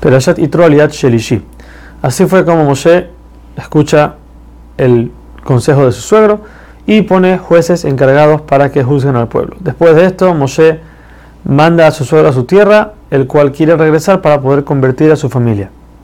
Perashat Itro Aliat Shelishi. Así fue como Moshe escucha el consejo de su suegro y pone jueces encargados para que juzguen al pueblo. Después de esto, Moshe manda a su suegro a su tierra, el cual quiere regresar para poder convertir a su familia.